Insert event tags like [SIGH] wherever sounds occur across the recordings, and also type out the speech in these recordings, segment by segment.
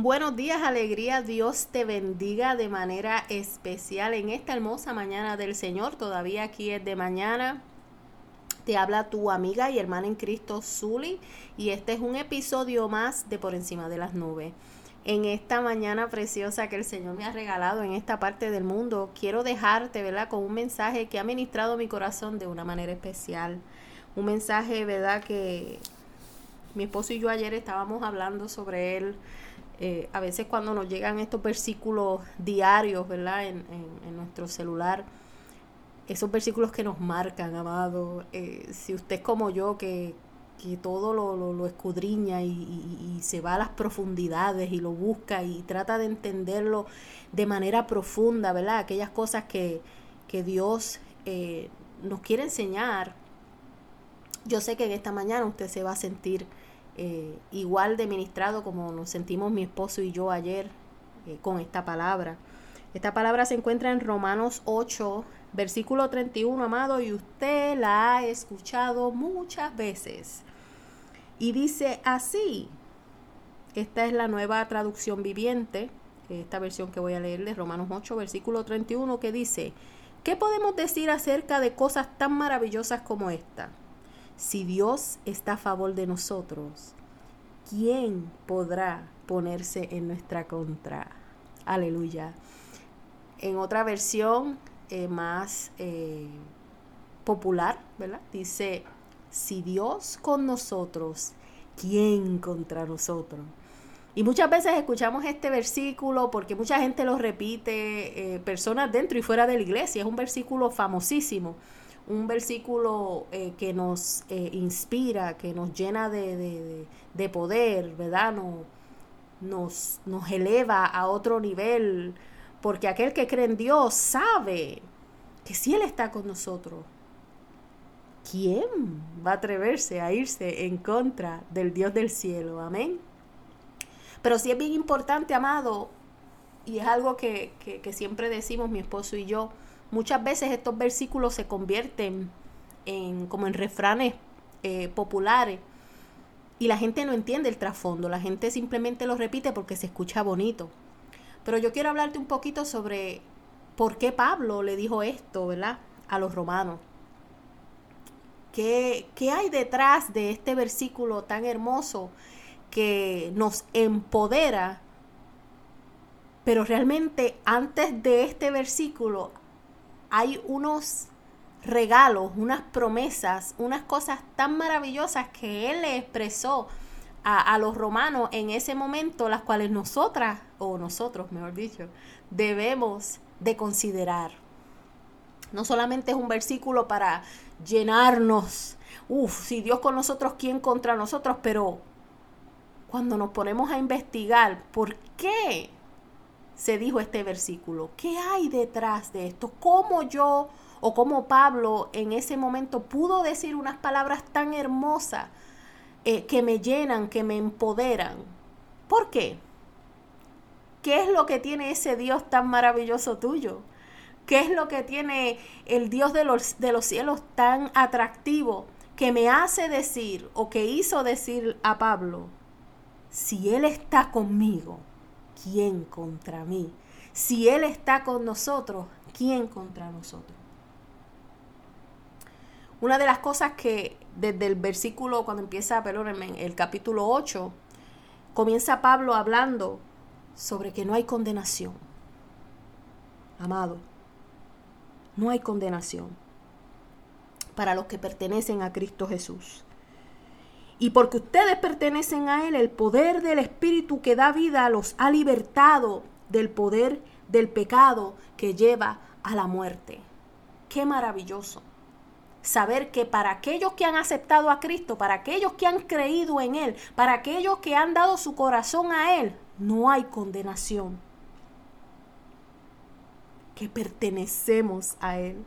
Buenos días, alegría. Dios te bendiga de manera especial en esta hermosa mañana del Señor. Todavía aquí es de mañana. Te habla tu amiga y hermana en Cristo, Zuli. Y este es un episodio más de Por encima de las nubes. En esta mañana preciosa que el Señor me ha regalado en esta parte del mundo, quiero dejarte, ¿verdad?, con un mensaje que ha ministrado mi corazón de una manera especial. Un mensaje, ¿verdad?, que mi esposo y yo ayer estábamos hablando sobre él eh, a veces cuando nos llegan estos versículos diarios, ¿verdad? En, nuestro celular, esos versículos que nos marcan, amado. Eh, si usted es como yo, que, todo lo, escudriña y, se va a las profundidades y lo busca y trata de entenderlo de manera profunda, ¿verdad? Aquellas cosas que, Dios eh, nos quiere enseñar. Yo sé que en esta mañana usted se va a sentir eh, igual de ministrado como nos sentimos mi esposo y yo ayer eh, con esta palabra. Esta palabra se encuentra en Romanos 8, versículo 31, amado, y usted la ha escuchado muchas veces. Y dice así, esta es la nueva traducción viviente, esta versión que voy a leer de Romanos 8, versículo 31, que dice, ¿qué podemos decir acerca de cosas tan maravillosas como esta? Si Dios está a favor de nosotros, ¿quién podrá ponerse en nuestra contra? Aleluya. En otra versión eh, más eh, popular, ¿verdad? Dice, si Dios con nosotros, ¿quién contra nosotros? Y muchas veces escuchamos este versículo porque mucha gente lo repite, eh, personas dentro y fuera de la iglesia, es un versículo famosísimo un versículo eh, que nos eh, inspira, que nos llena de, poder, ¿verdad? nos, nos eleva a otro nivel, porque aquel que cree en Dios sabe que si Él está con nosotros, ¿quién va a atreverse a irse en contra del Dios del cielo? Amén. Pero sí es bien importante, amado, y es algo que, que siempre decimos mi esposo y yo, Muchas veces estos versículos se convierten en, como en refranes eh, populares y la gente no entiende el trasfondo, la gente simplemente lo repite porque se escucha bonito. Pero yo quiero hablarte un poquito sobre por qué Pablo le dijo esto, ¿verdad? A los romanos. ¿Qué, ¿Qué hay detrás de este versículo tan hermoso que nos empodera? Pero realmente antes de este versículo hay unos regalos, unas promesas, unas cosas tan maravillosas que Él le expresó a, los romanos en ese momento, las cuales nosotras, o nosotros, mejor dicho, debemos de considerar. No solamente es un versículo para llenarnos, uff, si Dios con nosotros, ¿quién contra nosotros? Pero cuando nos ponemos a investigar por qué se dijo este versículo? ¿Qué hay detrás de esto? ¿Cómo yo o cómo Pablo en ese momento pudo decir unas palabras tan hermosas eh, que me llenan, que me empoderan? ¿Por qué? ¿Qué es lo que tiene ese Dios tan maravilloso tuyo? ¿Qué es lo que tiene el Dios de los, de los cielos tan atractivo que me hace decir o que hizo decir a Pablo, si Él está conmigo, ¿quién contra mí? Si Él está con nosotros, ¿quién contra nosotros? Una de las cosas que desde el versículo, cuando empieza, perdónenme, el capítulo 8, comienza Pablo hablando sobre que no hay condenación. Amado, no hay condenación para los que pertenecen a Cristo Jesús. Y porque ustedes pertenecen a Él, el poder del Espíritu que da vida los ha libertado del poder del pecado que lleva a la muerte. Qué maravilloso saber que para aquellos que han aceptado a Cristo, para aquellos que han creído en Él, para aquellos que han dado su corazón a Él, no hay condenación. Que pertenecemos a Él.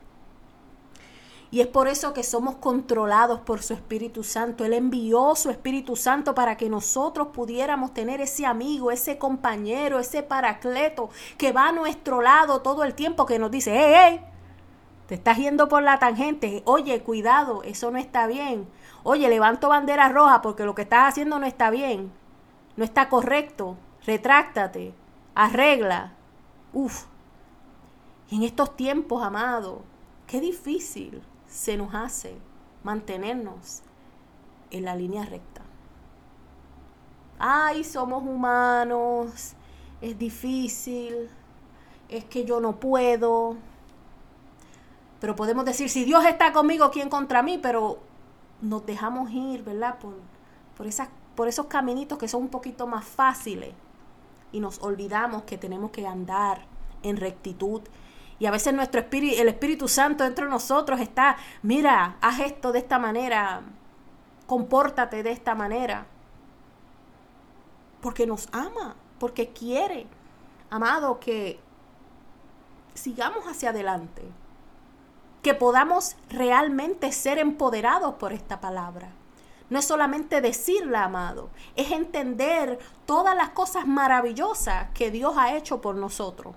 Y es por eso que somos controlados por su Espíritu Santo. Él envió su Espíritu Santo para que nosotros pudiéramos tener ese amigo, ese compañero, ese paracleto que va a nuestro lado todo el tiempo, que nos dice, hey, hey, te estás yendo por la tangente. Oye, cuidado, eso no está bien. Oye, levanto bandera roja porque lo que estás haciendo no está bien. No está correcto. retráctate, arregla. Uf. En estos tiempos, amado, qué difícil se nos hace mantenernos en la línea recta. Ay, somos humanos, es difícil, es que yo no puedo. Pero podemos decir, si Dios está conmigo, ¿quién contra mí? Pero nos dejamos ir, ¿verdad? Por, por, esas, por esos caminitos que son un poquito más fáciles. Y nos olvidamos que tenemos que andar en rectitud. Y a veces nuestro espíritu, el Espíritu Santo dentro de nosotros está, mira, haz esto de esta manera, compórtate de esta manera. Porque nos ama, porque quiere, amado, que sigamos hacia adelante, que podamos realmente ser empoderados por esta palabra. No es solamente decirla, amado, es entender todas las cosas maravillosas que Dios ha hecho por nosotros.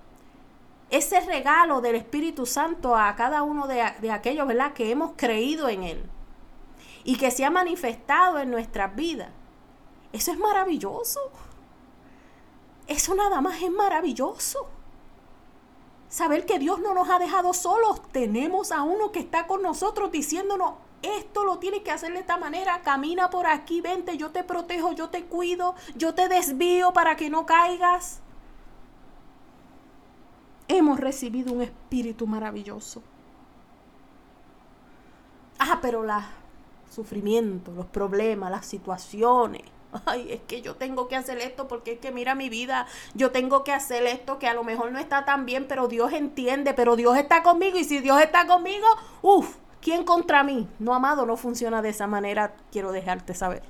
Ese regalo del Espíritu Santo a cada uno de, aquellos, ¿verdad?, que hemos creído en Él y que se ha manifestado en nuestras vidas. Eso es maravilloso. Eso nada más es maravilloso. Saber que Dios no nos ha dejado solos. Tenemos a uno que está con nosotros diciéndonos, esto lo tienes que hacer de esta manera, camina por aquí, vente, yo te protejo, yo te cuido, yo te desvío para que no caigas. Hemos recibido un espíritu maravilloso. Ah, pero los sufrimientos, los problemas, las situaciones, ay, es que yo tengo que hacer esto porque es que mira mi vida, yo tengo que hacer esto que a lo mejor no está tan bien, pero Dios entiende, pero Dios está conmigo y si Dios está conmigo, uff, ¿quién contra mí? No, amado, no funciona de esa manera, quiero dejarte saber.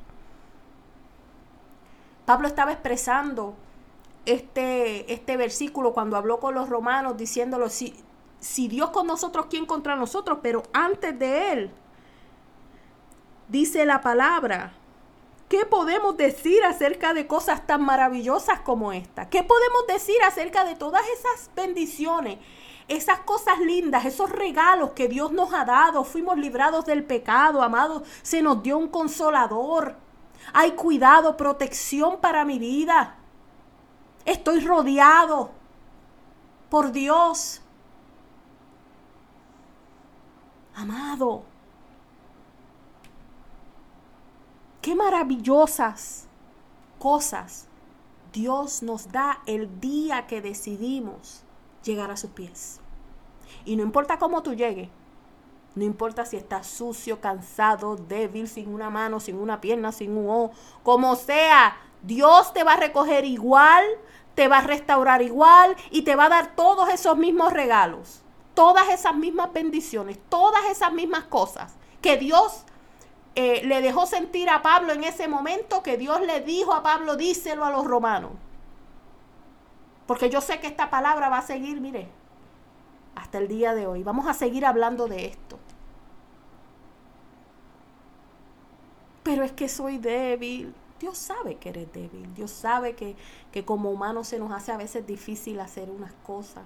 Pablo estaba expresando este, este versículo cuando habló con los romanos diciéndolo, si, si Dios con nosotros, ¿quién contra nosotros? Pero antes de él, dice la palabra, ¿Qué podemos decir acerca de cosas tan maravillosas como esta? ¿Qué podemos decir acerca de todas esas bendiciones, esas cosas lindas, esos regalos que Dios nos ha dado? Fuimos librados del pecado, amados, se nos dio un consolador. Hay cuidado, protección para mi vida. Estoy rodeado por Dios. Amado, Qué maravillosas cosas Dios nos da el día que decidimos llegar a sus pies. Y no importa cómo tú llegues, no importa si estás sucio, cansado, débil, sin una mano, sin una pierna, sin un ojo, como sea, Dios te va a recoger igual, te va a restaurar igual y te va a dar todos esos mismos regalos, todas esas mismas bendiciones, todas esas mismas cosas que Dios eh, le dejó sentir a Pablo en ese momento que Dios le dijo a Pablo, díselo a los romanos. Porque yo sé que esta palabra va a seguir, mire, hasta el día de hoy. Vamos a seguir hablando de esto. Pero es que soy débil. Dios sabe que eres débil. Dios sabe que, que como humanos se nos hace a veces difícil hacer unas cosas.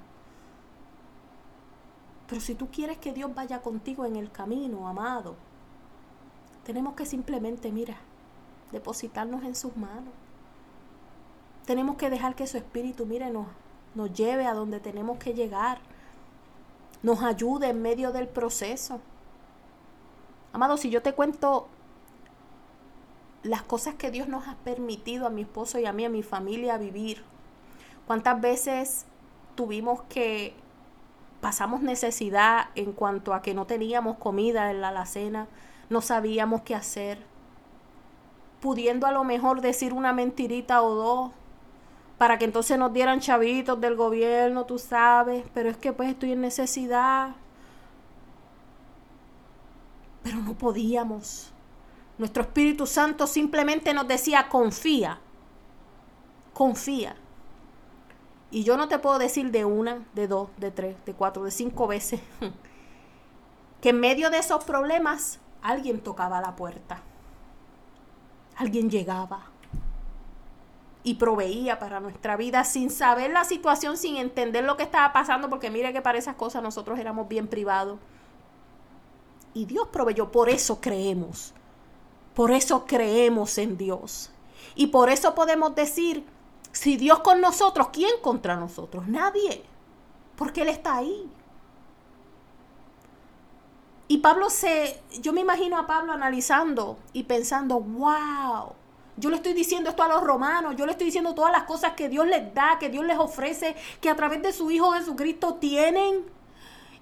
Pero si tú quieres que Dios vaya contigo en el camino, amado, tenemos que simplemente, mira, depositarnos en sus manos. Tenemos que dejar que su espíritu, mire, nos, nos lleve a donde tenemos que llegar. Nos ayude en medio del proceso. Amado, si yo te cuento las cosas que Dios nos ha permitido a mi esposo y a mí, a mi familia vivir, cuántas veces tuvimos que pasamos necesidad en cuanto a que no teníamos comida en la alacena, no sabíamos qué hacer, pudiendo a lo mejor decir una mentirita o dos, para que entonces nos dieran chavitos del gobierno, tú sabes, pero es que pues estoy en necesidad. Pero no podíamos. Nuestro Espíritu Santo simplemente nos decía, confía, confía. Y yo no te puedo decir de una, de dos, de tres, de cuatro, de cinco veces, [LAUGHS] que en medio de esos problemas alguien tocaba la puerta, alguien llegaba y proveía para nuestra vida sin saber la situación, sin entender lo que estaba pasando, porque mire que para esas cosas nosotros éramos bien privados. Y Dios proveyó, por eso creemos, por eso creemos en Dios. Y por eso podemos decir Si Dios con nosotros, ¿quién contra nosotros? Nadie. Porque Él está ahí. Y Pablo se, yo me imagino a Pablo analizando y pensando, wow, yo le estoy diciendo esto a los romanos, yo le estoy diciendo todas las cosas que Dios les da, que Dios les ofrece, que a través de su Hijo Jesucristo tienen.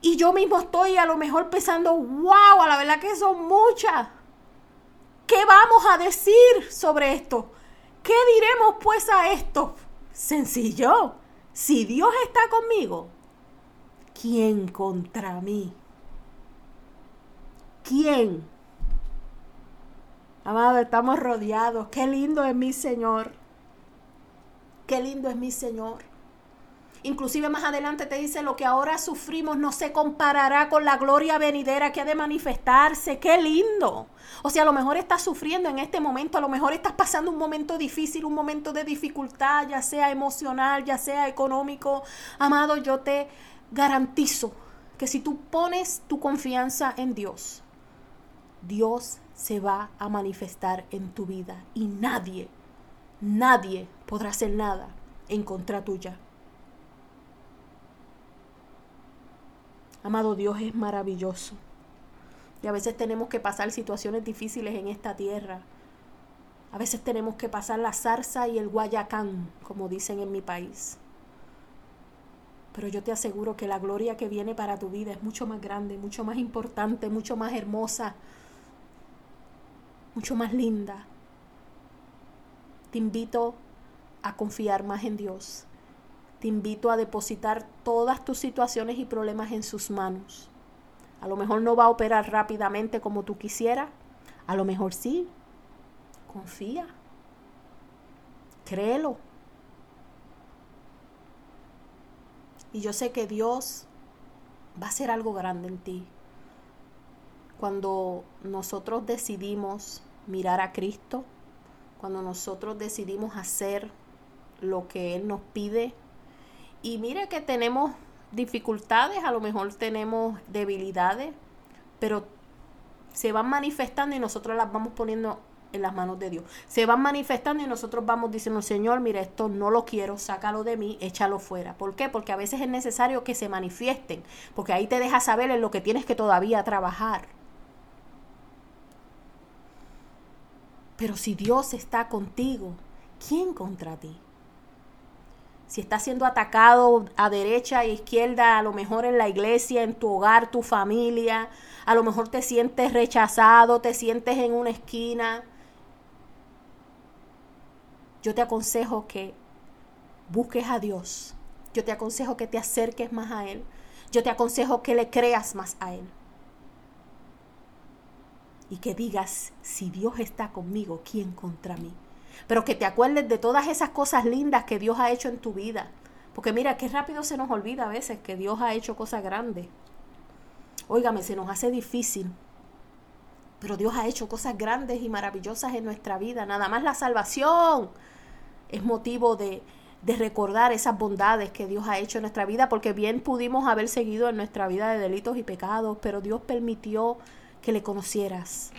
Y yo mismo estoy a lo mejor pensando, wow, a la verdad que son muchas. ¿Qué vamos a decir sobre esto? ¿Qué diremos pues a esto? Sencillo. Si Dios está conmigo, ¿quién contra mí? ¿Quién? Amado, estamos rodeados. Qué lindo es mi Señor. Qué lindo es mi Señor. Inclusive más adelante te dice lo que ahora sufrimos no se comparará con la gloria venidera que ha de manifestarse. Qué lindo. O sea, a lo mejor estás sufriendo en este momento, a lo mejor estás pasando un momento difícil, un momento de dificultad, ya sea emocional, ya sea económico. Amado, yo te garantizo que si tú pones tu confianza en Dios, Dios se va a manifestar en tu vida y nadie, nadie podrá hacer nada en contra tuya. Amado Dios es maravilloso. Y a veces tenemos que pasar situaciones difíciles en esta tierra. A veces tenemos que pasar la zarza y el guayacán, como dicen en mi país. Pero yo te aseguro que la gloria que viene para tu vida es mucho más grande, mucho más importante, mucho más hermosa, mucho más linda. Te invito a confiar más en Dios. Te invito a depositar todas tus situaciones y problemas en sus manos. A lo mejor no va a operar rápidamente como tú quisieras. A lo mejor sí. Confía. Créelo. Y yo sé que Dios va a hacer algo grande en ti. Cuando nosotros decidimos mirar a Cristo, cuando nosotros decidimos hacer lo que Él nos pide. Y mire que tenemos dificultades, a lo mejor tenemos debilidades, pero se van manifestando y nosotros las vamos poniendo en las manos de Dios. Se van manifestando y nosotros vamos diciendo, Señor, mira, esto no lo quiero, sácalo de mí, échalo fuera. ¿Por qué? Porque a veces es necesario que se manifiesten, porque ahí te deja saber en lo que tienes que todavía trabajar. Pero si Dios está contigo, ¿quién contra ti? Si estás siendo atacado a derecha e izquierda, a lo mejor en la iglesia, en tu hogar, tu familia, a lo mejor te sientes rechazado, te sientes en una esquina, yo te aconsejo que busques a Dios. Yo te aconsejo que te acerques más a Él. Yo te aconsejo que le creas más a Él y que digas, si Dios está conmigo, ¿quién contra mí? Pero que te acuerdes de todas esas cosas lindas que Dios ha hecho en tu vida. Porque mira, qué rápido se nos olvida a veces que Dios ha hecho cosas grandes. Óigame, se nos hace difícil. Pero Dios ha hecho cosas grandes y maravillosas en nuestra vida. Nada más la salvación es motivo de, de recordar esas bondades que Dios ha hecho en nuestra vida, porque bien pudimos haber seguido en nuestra vida de delitos y pecados, pero Dios permitió que le conocieras,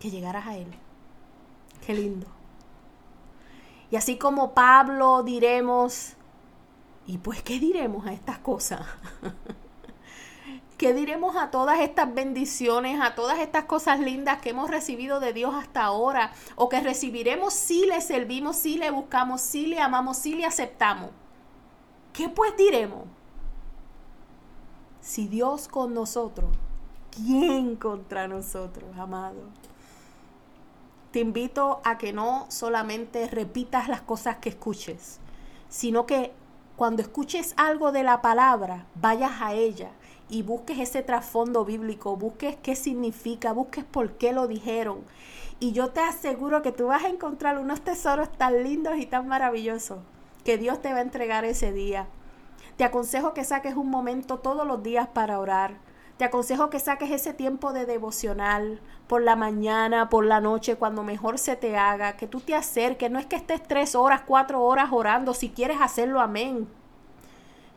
que llegaras a Él. Qué lindo. Y así como Pablo diremos, ¿y pues qué diremos a estas cosas? [LAUGHS] ¿Qué diremos a todas estas bendiciones, a todas estas cosas lindas que hemos recibido de Dios hasta ahora? O que recibiremos si le servimos, si le buscamos, si le amamos, si le aceptamos. ¿Qué pues diremos? Si Dios con nosotros, ¿quién contra nosotros, amado? Te invito a que no solamente repitas las cosas que escuches, sino que cuando escuches algo de la palabra, vayas a ella y busques ese trasfondo bíblico, busques qué significa, busques por qué lo dijeron. Y yo te aseguro que tú vas a encontrar unos tesoros tan lindos y tan maravillosos que Dios te va a entregar ese día. Te aconsejo que saques un momento todos los días para orar te aconsejo que saques ese tiempo de devocional por la mañana, por la noche, cuando mejor se te haga, que tú te acerques. No es que estés tres horas, cuatro horas orando, si quieres hacerlo, amén.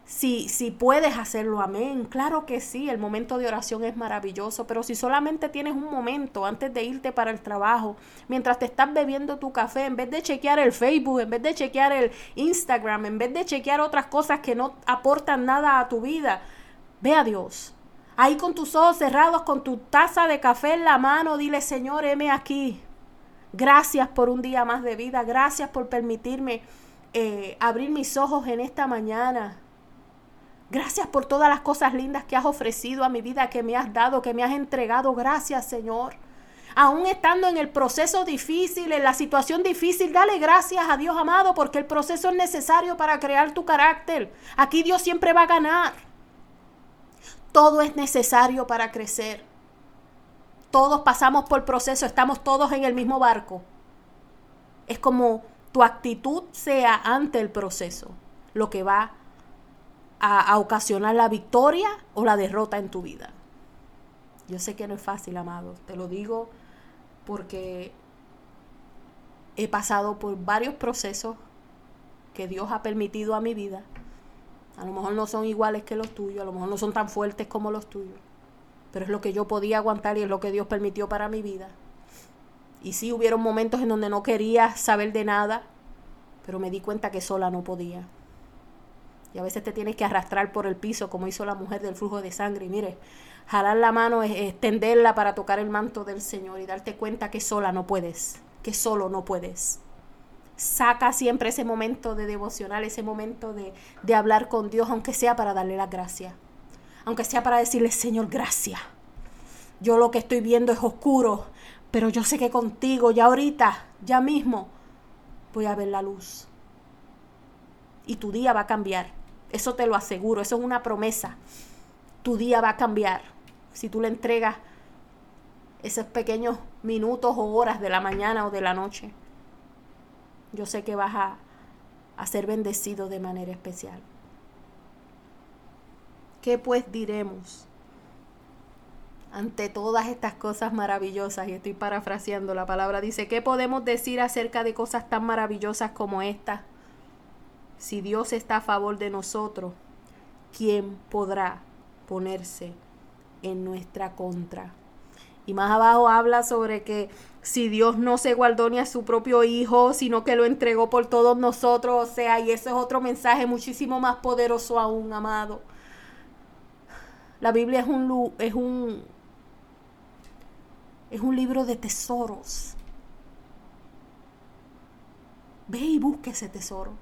si, si puedes hacerlo, amén. Claro que sí, el momento de oración es maravilloso, pero si solamente tienes un momento antes de irte para el trabajo, mientras te estás bebiendo tu café, en vez de chequear el Facebook, en vez de chequear el Instagram, en vez de chequear otras cosas que no aportan nada a tu vida, ve a Dios. Ahí con tus ojos cerrados, con tu taza de café en la mano, dile, Señor, heme aquí. Gracias por un día más de vida. Gracias por permitirme eh, abrir mis ojos en esta mañana. Gracias por todas las cosas lindas que has ofrecido a mi vida, que me has dado, que me has entregado. Gracias, Señor. Aún estando en el proceso difícil, en la situación difícil, dale gracias a Dios amado, porque el proceso es necesario para crear tu carácter. Aquí Dios siempre va a ganar. Todo es necesario para crecer. Todos pasamos por proceso, estamos todos en el mismo barco. Es como tu actitud sea ante el proceso lo que va a, ocasionar la victoria o la derrota en tu vida. Yo sé que no es fácil, amado, te lo digo porque he pasado por varios procesos que Dios ha permitido a mi vida. A lo mejor no son iguales que los tuyos, a lo mejor no son tan fuertes como los tuyos, pero es lo que yo podía aguantar y es lo que Dios permitió para mi vida. Y sí hubieron momentos en donde no quería saber de nada, pero me di cuenta que sola no podía. Y a veces te tienes que arrastrar por el piso, como hizo la mujer del flujo de sangre. Y mire, jalar la mano es extenderla para tocar el manto del Señor y darte cuenta que sola no puedes, que solo no puedes. Saca siempre ese momento de devocional, ese momento de, de hablar con Dios, aunque sea para darle las gracias. Aunque sea para decirle, Señor, gracias. Yo lo que estoy viendo es oscuro, pero yo sé que contigo, ya ahorita, ya mismo, voy a ver la luz. Y tu día va a cambiar eso te lo aseguro, eso es una promesa. Tu día va a cambiar si tú le entregas esos pequeños minutos o horas de la mañana o de la noche. Yo sé que vas a, ser bendecido de manera especial. ¿Qué pues diremos ante todas estas cosas maravillosas? Y estoy parafraseando la palabra. Dice, ¿qué podemos decir acerca de cosas tan maravillosas como estas? Si Dios está a favor de nosotros, ¿quién podrá ponerse en nuestra contra? Y más abajo habla sobre que si Dios no se guardó ni a su propio Hijo, sino que lo entregó por todos nosotros, o sea, y eso es otro mensaje muchísimo más poderoso aún, amado. La Biblia es un, es un, es un libro de tesoros. Ve y busque ese tesoro.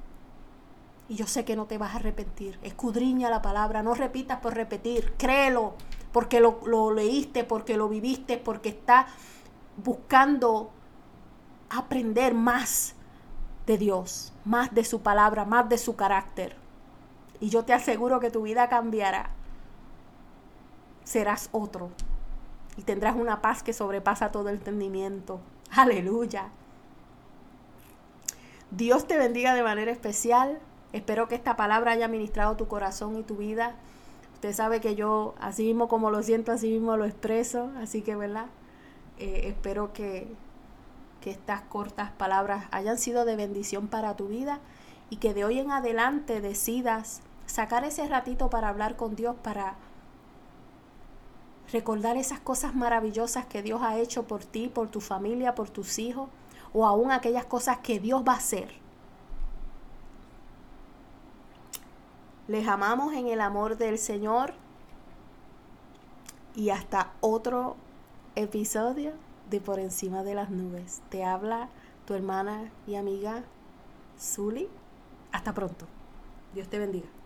Y yo sé que no te vas a arrepentir. Escudriña la palabra, no repitas por repetir, créelo, porque lo, lo leíste, porque lo viviste, porque está buscando aprender más de Dios, más de su palabra, más de su carácter. Y yo te aseguro que tu vida cambiará. Serás otro. Y tendrás una paz que sobrepasa todo entendimiento. Aleluya. Dios te bendiga de manera especial. Espero que esta palabra haya ministrado tu corazón y tu vida. Usted sabe que yo, así mismo como lo siento, así mismo lo expreso. Así que, ¿verdad? Eh, espero que, que estas cortas palabras hayan sido de bendición para tu vida y que de hoy en adelante decidas sacar ese ratito para hablar con Dios, para recordar esas cosas maravillosas que Dios ha hecho por ti, por tu familia, por tus hijos, o aún aquellas cosas que Dios va a hacer Les amamos en el amor del Señor. Y hasta otro episodio de Por encima de las nubes. Te habla tu hermana y amiga Zuli. Hasta pronto. Dios te bendiga.